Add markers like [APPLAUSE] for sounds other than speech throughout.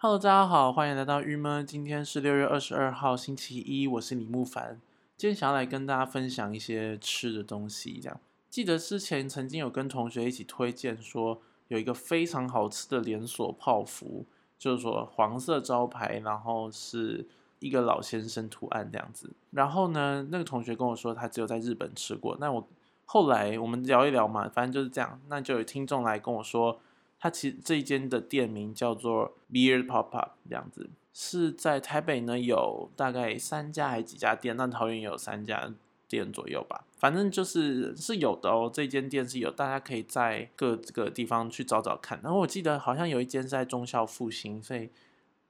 Hello，大家好，欢迎来到郁闷。今天是六月二十二号，星期一，我是李木凡。今天想要来跟大家分享一些吃的东西。这样，记得之前曾经有跟同学一起推荐说，有一个非常好吃的连锁泡芙，就是说黄色招牌，然后是一个老先生图案这样子。然后呢，那个同学跟我说，他只有在日本吃过。那我后来我们聊一聊嘛，反正就是这样。那就有听众来跟我说。它其实这一间的店名叫做 Beard Pop Up，这样子是在台北呢有大概三家还几家店，那桃园有三家店左右吧，反正就是是有的哦。这间店是有，大家可以在各个地方去找找看。然后我记得好像有一间是在中校复兴，所以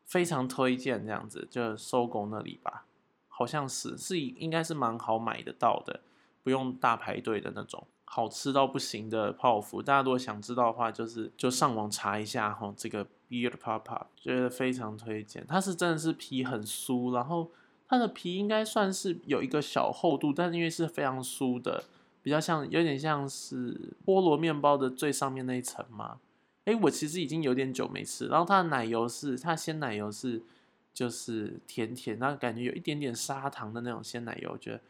非常推荐这样子，就收工那里吧，好像是是应该是蛮好买得到的，不用大排队的那种。好吃到不行的泡芙，大家如果想知道的话，就是就上网查一下哈。这个 Beard Papa 觉得非常推荐，它是真的是皮很酥，然后它的皮应该算是有一个小厚度，但是因为是非常酥的，比较像有点像是菠萝面包的最上面那一层嘛。哎，我其实已经有点久没吃，然后它的奶油是它鲜奶油是就是甜甜，然后感觉有一点点砂糖的那种鲜奶油，我觉得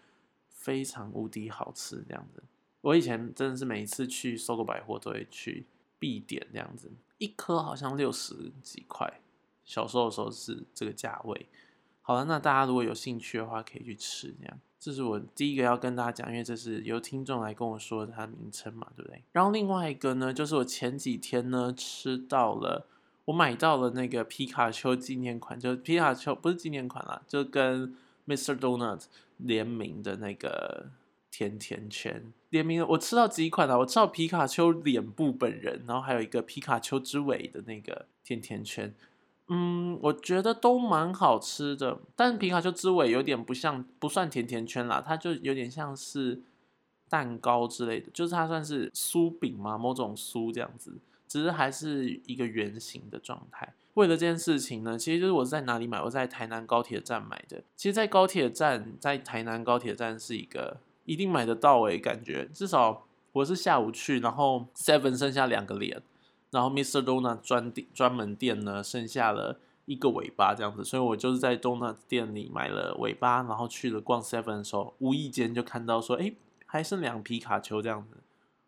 非常无敌好吃这样子。我以前真的是每一次去搜狗百货都会去必点这样子，一颗好像六十几块，小时候的时候是这个价位。好了，那大家如果有兴趣的话，可以去吃这样。这是我第一个要跟大家讲，因为这是由听众来跟我说它的名称嘛，对不对？然后另外一个呢，就是我前几天呢吃到了，我买到了那个皮卡丘纪念款，就皮卡丘不是纪念款啦，就跟 Mr. Donut 联名的那个。甜甜圈联名，我吃到几款啊？我吃到皮卡丘脸部本人，然后还有一个皮卡丘之尾的那个甜甜圈，嗯，我觉得都蛮好吃的。但皮卡丘之尾有点不像，不算甜甜圈啦，它就有点像是蛋糕之类的，就是它算是酥饼嘛，某种酥这样子，只是还是一个圆形的状态。为了这件事情呢，其实就是我在哪里买？我在台南高铁站买的。其实，在高铁站，在台南高铁站是一个。一定买得到诶，感觉至少我是下午去，然后 Seven 剩下两个脸，然后 Mr. Donut 专店专门店呢剩下了一个尾巴这样子，所以我就是在 Donut 店里买了尾巴，然后去了逛 Seven 的时候，无意间就看到说，哎，还剩两皮卡丘这样子，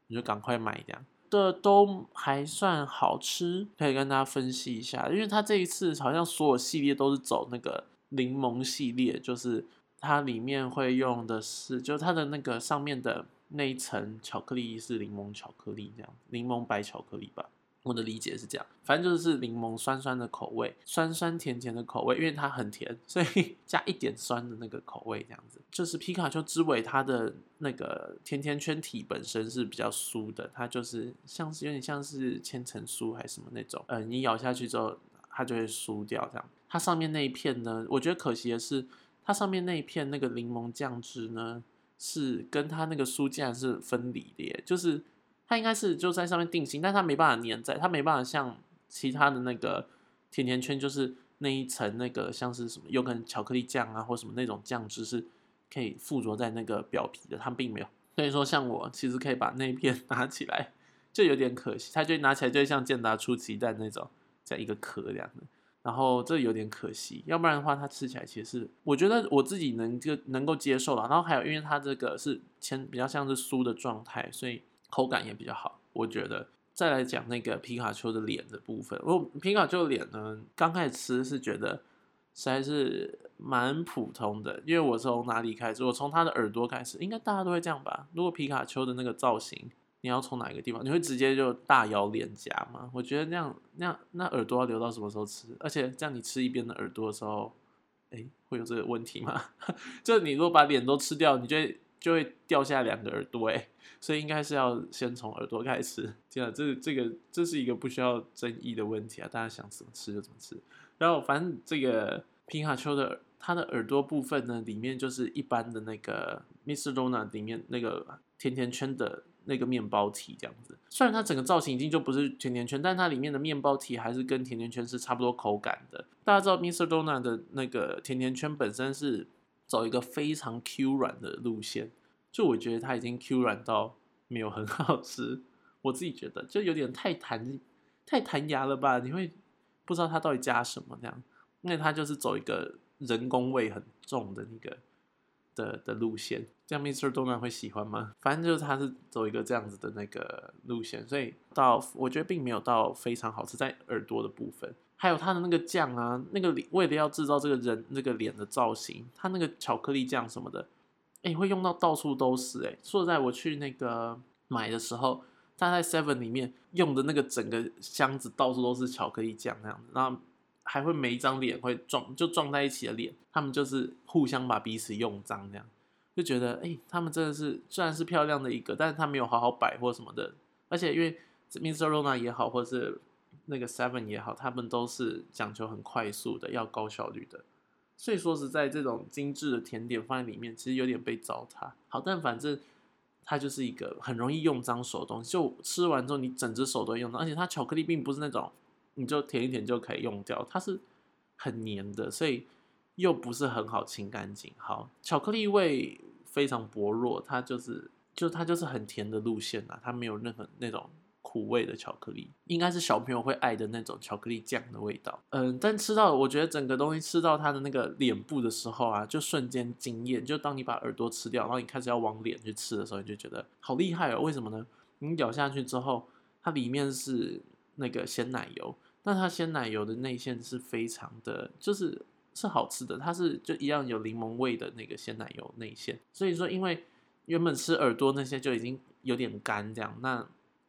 我就赶快买这样的都还算好吃，可以跟大家分析一下，因为它这一次好像所有系列都是走那个柠檬系列，就是。它里面会用的是，就是它的那个上面的那一层巧克力是柠檬巧克力，这样柠檬白巧克力吧。我的理解是这样，反正就是柠檬酸酸的口味，酸酸甜甜的口味，因为它很甜，所以 [LAUGHS] 加一点酸的那个口味这样子。就是皮卡丘之尾，它的那个甜甜圈体本身是比较酥的，它就是像是有点像是千层酥还是什么那种，呃，你咬下去之后它就会酥掉这样。它上面那一片呢，我觉得可惜的是。它上面那一片那个柠檬酱汁呢，是跟它那个酥竟然是分离的耶，就是它应该是就在上面定型，但它没办法粘在，它没办法像其他的那个甜甜圈，就是那一层那个像是什么有可能巧克力酱啊或什么那种酱汁是可以附着在那个表皮的，它并没有。所以说像我其实可以把那一片 [LAUGHS] 拿起来，就有点可惜，它就拿起来就像健达出奇蛋那种，在一个壳这样的。然后这有点可惜，要不然的话，它吃起来其实我觉得我自己能就能够接受了。然后还有，因为它这个是前比较像是酥的状态，所以口感也比较好。我觉得再来讲那个皮卡丘的脸的部分，我皮卡丘脸呢，刚开始吃是觉得实在是蛮普通的，因为我从哪里开始？我从它的耳朵开始，应该大家都会这样吧？如果皮卡丘的那个造型。你要从哪一个地方？你会直接就大咬脸颊吗？我觉得那样那样那耳朵要留到什么时候吃？而且这样你吃一边的耳朵的时候，哎，会有这个问题吗？[LAUGHS] 就你如果把脸都吃掉，你就会就会掉下两个耳朵哎，所以应该是要先从耳朵开始。这样这这个这是一个不需要争议的问题啊，大家想怎么吃就怎么吃。然后反正这个皮卡丘的它的耳朵部分呢，里面就是一般的那个 Mr. Donut 里面那个甜甜圈的。那个面包体这样子，虽然它整个造型已经就不是甜甜圈，但它里面的面包体还是跟甜甜圈是差不多口感的。大家知道 Mr. Donut 的那个甜甜圈本身是走一个非常 Q 软的路线，就我觉得它已经 Q 软到没有很 [LAUGHS] 好吃，我自己觉得就有点太弹太弹牙了吧？你会不知道它到底加什么这样，因为它就是走一个人工味很重的那个的的路线，这样 Mr. Donut 会喜欢吗？反正就是它是走一个这样子的那个路线，所以到我觉得并没有到非常好吃，在耳朵的部分，还有它的那个酱啊，那个为了要制造这个人那个脸的造型，它那个巧克力酱什么的，哎，会用到到处都是哎。说实在，我去那个买的时候，它在 Seven 里面用的那个整个箱子到处都是巧克力酱那样子，然后还会每一张脸会撞就撞在一起的脸，他们就是互相把彼此用脏这样。就觉得，哎，他们真的是虽然是漂亮的一个，但是他没有好好摆或什么的。而且因为 m i s r Rona 也好，或是那个 Seven 也好，他们都是讲究很快速的，要高效率的。所以说实在，这种精致的甜点放在里面，其实有点被糟蹋。好，但反正它就是一个很容易用脏手的东西。就吃完之后，你整只手都用脏。而且它巧克力并不是那种你就舔一舔就可以用掉，它是很黏的，所以。又不是很好清干净，好，巧克力味非常薄弱，它就是就它就是很甜的路线呐，它没有任何那种苦味的巧克力，应该是小朋友会爱的那种巧克力酱的味道。嗯，但吃到我觉得整个东西吃到它的那个脸部的时候啊，就瞬间惊艳。就当你把耳朵吃掉，然后你开始要往脸去吃的时候，你就觉得好厉害哦。为什么呢？你咬下去之后，它里面是那个鲜奶油，那它鲜奶油的内馅是非常的，就是。是好吃的，它是就一样有柠檬味的那个鲜奶油内馅，所以说因为原本吃耳朵那些就已经有点干这样，那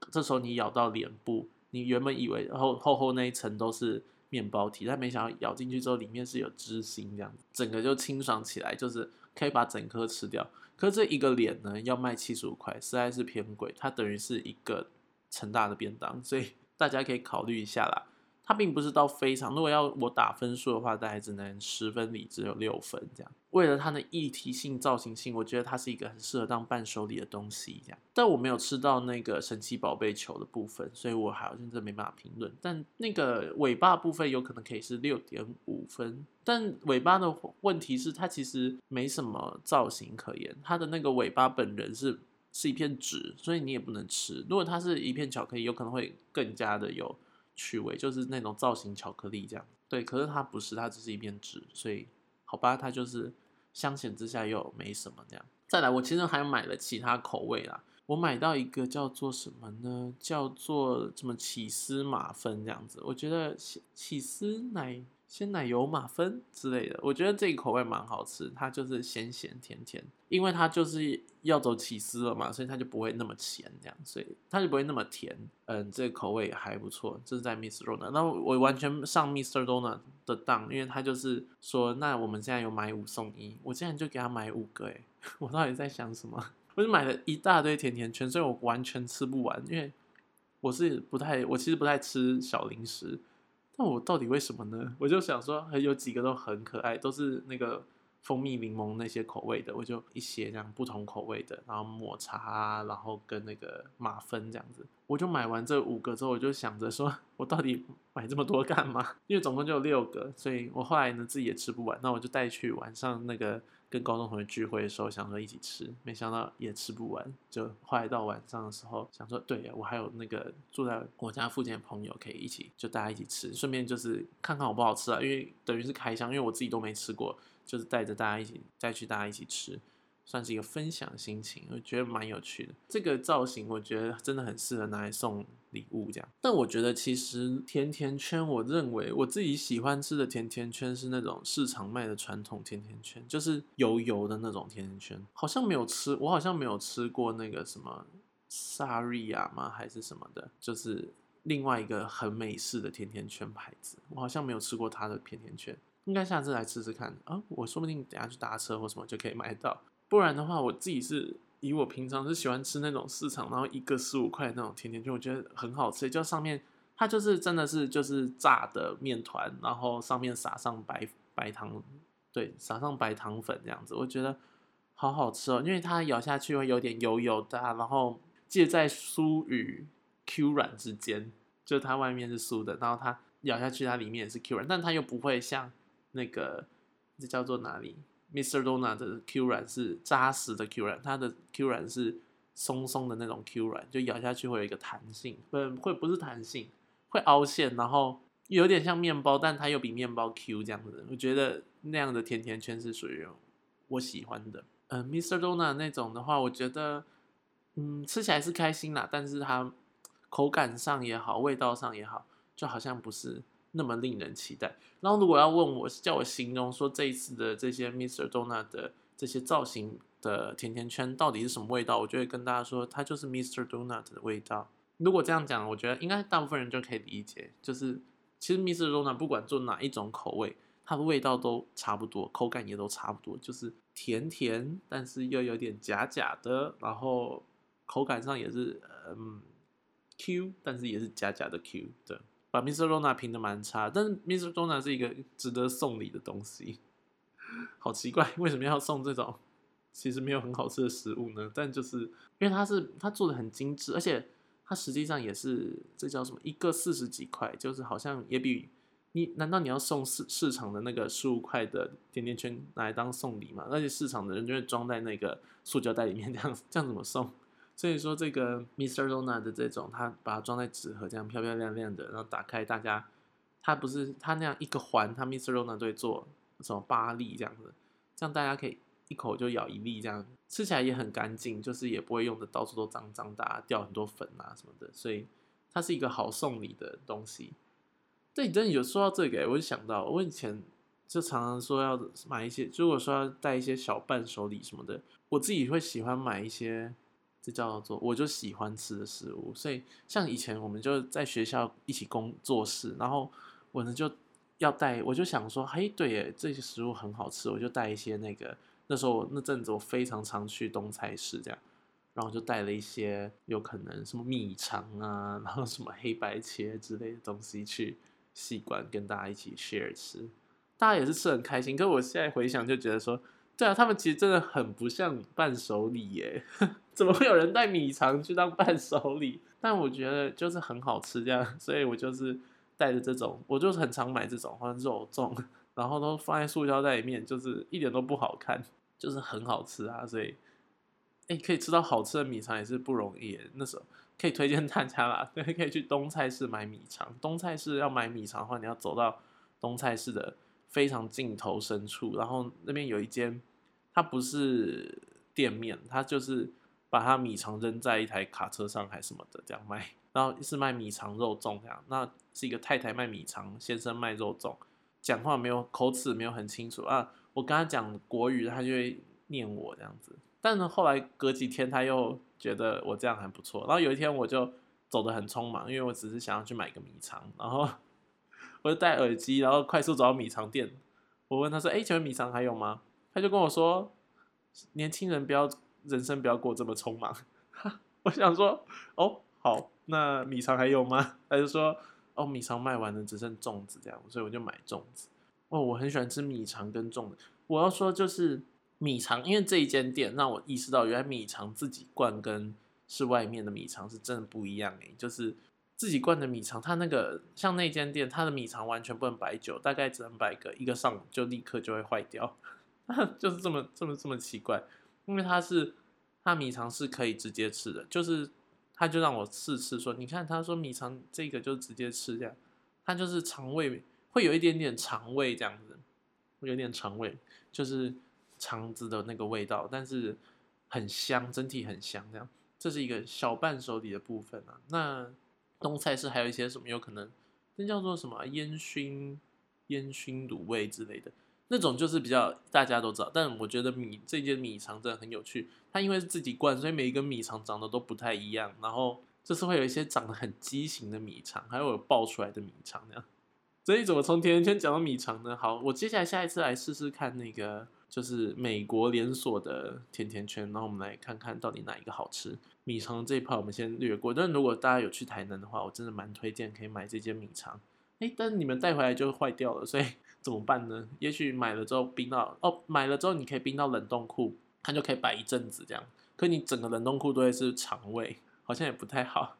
这时候你咬到脸部，你原本以为后厚厚那一层都是面包体，但没想到咬进去之后里面是有芝心这样，整个就清爽起来，就是可以把整颗吃掉。可是这一个脸呢要卖七十五块，实在是偏贵，它等于是一个成大的便当，所以大家可以考虑一下啦。它并不是到非常，如果要我打分数的话，大概只能十分里只有六分这样。为了它的议题性、造型性，我觉得它是一个很适合当伴手礼的东西这样。但我没有吃到那个神奇宝贝球的部分，所以我好像真的没办法评论。但那个尾巴部分有可能可以是六点五分。但尾巴的问题是，它其实没什么造型可言。它的那个尾巴本人是是一片纸，所以你也不能吃。如果它是一片巧克力，有可能会更加的有。趣味就是那种造型巧克力这样，对，可是它不是，它只是一片纸，所以好吧，它就是相显之下又没什么这样。再来，我其实还买了其他口味啦，我买到一个叫做什么呢？叫做什么起司马芬这样子，我觉得起起司奶。鲜奶油马芬之类的，我觉得这个口味蛮好吃，它就是咸咸甜甜，因为它就是要走起司了嘛，所以它就不会那么咸这样，所以它就不会那么甜。嗯，这个口味还不错，这是在 Mr. Donut。那我完全上 Mr. Donut 的当，因为他就是说，那我们现在有买五送一，我竟然就给他买五个，诶，[LAUGHS] 我到底在想什么？[LAUGHS] 我就买了一大堆甜甜圈，所以我完全吃不完，因为我是不太，我其实不太吃小零食。那我到底为什么呢？我就想说，还有几个都很可爱，都是那个蜂蜜柠檬那些口味的，我就一些这样不同口味的，然后抹茶啊，然后跟那个马芬这样子，我就买完这五个之后，我就想着说，我到底买这么多干嘛？因为总共就有六个，所以我后来呢自己也吃不完，那我就带去晚上那个。跟高中同学聚会的时候，想说一起吃，没想到也吃不完。就后来到晚上的时候，想说，对呀，我还有那个住在我家附近的朋友可以一起，就大家一起吃，顺便就是看看好不好吃啊。因为等于是开箱，因为我自己都没吃过，就是带着大家一起再去大家一起吃。算是一个分享心情，我觉得蛮有趣的。这个造型我觉得真的很适合拿来送礼物这样。但我觉得其实甜甜圈，我认为我自己喜欢吃的甜甜圈是那种市场卖的传统甜甜圈，就是油油的那种甜甜圈。好像没有吃，我好像没有吃过那个什么萨瑞亚吗？还是什么的？就是另外一个很美式的甜甜圈牌子，我好像没有吃过它的甜甜圈。应该下次来吃吃看啊！我说不定等下去搭车或什么就可以买到。不然的话，我自己是以我平常是喜欢吃那种市场，然后一个十五块那种甜甜圈，我觉得很好吃。就上面它就是真的是就是炸的面团，然后上面撒上白白糖，对，撒上白糖粉这样子，我觉得好好吃哦。因为它咬下去会有点油油的，然后介在酥与 Q 软之间，就它外面是酥的，然后它咬下去它里面也是 Q 软，但它又不会像那个这叫做哪里？Mr. Donut 的 Q 软是扎实的 Q 软，它的 Q 软是松松的那种 Q 软，就咬下去会有一个弹性，不会不是弹性，会凹陷，然后有点像面包，但它又比面包 Q 这样子。我觉得那样的甜甜圈是属于我喜欢的。嗯，Mr. Donut 那种的话，我觉得嗯吃起来是开心啦，但是它口感上也好，味道上也好，就好像不是那么令人期待。然后如果要问我叫我形容说这一次的这些 Mr. Donut 的这些造型的甜甜圈到底是什么味道，我就会跟大家说，它就是 Mr. Donut 的味道。如果这样讲，我觉得应该大部分人就可以理解，就是。其实 Mr. Donut 不管做哪一种口味，它的味道都差不多，口感也都差不多，就是甜甜，但是又有点假假的，然后口感上也是嗯 Q，但是也是假假的 Q 对，把 Mr. Dona 评的蛮差，但是 Mr. Dona 是一个值得送礼的东西，好奇怪，为什么要送这种其实没有很好吃的食物呢？但就是因为它是它做的很精致，而且。它实际上也是，这叫什么？一个四十几块，就是好像也比你，难道你要送市市场的那个十五块的甜甜圈拿来当送礼吗？而且市场的人就会装在那个塑胶袋里面，这样这样怎么送？所以说这个 Mr. Donut 的这种，它把它装在纸盒，这样漂漂亮亮的，然后打开，大家它不是它那样一个环，它 Mr. Donut 会做什么八粒这样子，这样大家可以。一口就咬一粒，这样吃起来也很干净，就是也不会用的到处都脏脏的，掉很多粉啊什么的，所以它是一个好送礼的东西。对，真的有说到这个，我就想到我以前就常常说要买一些，如果说要带一些小伴手礼什么的，我自己会喜欢买一些，这叫做我就喜欢吃的食物。所以像以前我们就在学校一起工作室，然后我呢就要带，我就想说，嘿，对耶，这些食物很好吃，我就带一些那个。那时候那阵子我非常常去东菜市这样，然后就带了一些有可能什么米肠啊，然后什么黑白切之类的东西去戏馆跟大家一起 share 吃，大家也是吃很开心。可是我现在回想就觉得说，对啊，他们其实真的很不像伴手礼耶，[LAUGHS] 怎么会有人带米肠去当伴手礼？但我觉得就是很好吃这样，所以我就是带着这种，我就是很常买这种，或者肉粽，然后都放在塑胶袋里面，就是一点都不好看。就是很好吃啊，所以，哎，可以吃到好吃的米肠也是不容易。那时候可以推荐大家啦，[LAUGHS] 对，可以去东菜市买米肠。东菜市要买米肠的话，你要走到东菜市的非常尽头深处，然后那边有一间，它不是店面，它就是把它米肠扔在一台卡车上还什么的这样卖，然后是卖米肠肉粽这样。那是一个太太卖米肠，先生卖肉粽，讲话没有口齿没有很清楚啊。我跟他讲国语，他就会念我这样子。但是后来隔几天，他又觉得我这样还不错。然后有一天，我就走得很匆忙，因为我只是想要去买个米肠。然后 [LAUGHS] 我就戴耳机，然后快速走到米肠店。我问他说：“哎，请问米肠还有吗？”他就跟我说：“年轻人不要人生不要过这么匆忙。[LAUGHS] ”我想说：“哦，好，那米肠还有吗？”他就说：“哦，米肠卖完了，只剩粽子这样。”所以我就买粽子。哦，我很喜欢吃米肠跟粽子。我要说就是米肠，因为这一间店让我意识到，原来米肠自己灌跟是外面的米肠是真的不一样诶。就是自己灌的米肠，它那个像那间店，它的米肠完全不能摆久，大概只能摆个一个上午就立刻就会坏掉，[LAUGHS] 就是这么这么这么奇怪。因为它是它米肠是可以直接吃的，就是他就让我试吃说，你看他说米肠这个就直接吃这样，它就是肠胃。会有一点点肠胃这样子，会有点肠胃，就是肠子的那个味道，但是很香，整体很香。这样，这是一个小伴手礼的部分啊。那东菜是还有一些什么？有可能那叫做什么烟熏烟熏卤味之类的那种，就是比较大家都知道。但我觉得米这件米肠真的很有趣，它因为是自己灌，所以每一个米肠长得都不太一样。然后就是会有一些长得很畸形的米肠，还有爆出来的米肠那样。所以怎么从甜甜圈讲到米肠呢？好，我接下来下一次来试试看那个，就是美国连锁的甜甜圈，然后我们来看看到底哪一个好吃。米肠这一块我们先略过，但如果大家有去台南的话，我真的蛮推荐可以买这间米肠。哎，但你们带回来就坏掉了，所以怎么办呢？也许买了之后冰到哦，买了之后你可以冰到冷冻库，它就可以摆一阵子这样。可你整个冷冻库都会是肠胃，好像也不太好。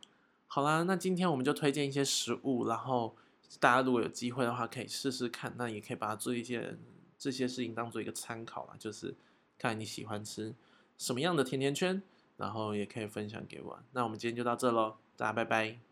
好啦，那今天我们就推荐一些食物，然后。大家如果有机会的话，可以试试看。那也可以把它做一些这些事情当做一个参考啦，就是看你喜欢吃什么样的甜甜圈，然后也可以分享给我。那我们今天就到这喽，大家拜拜。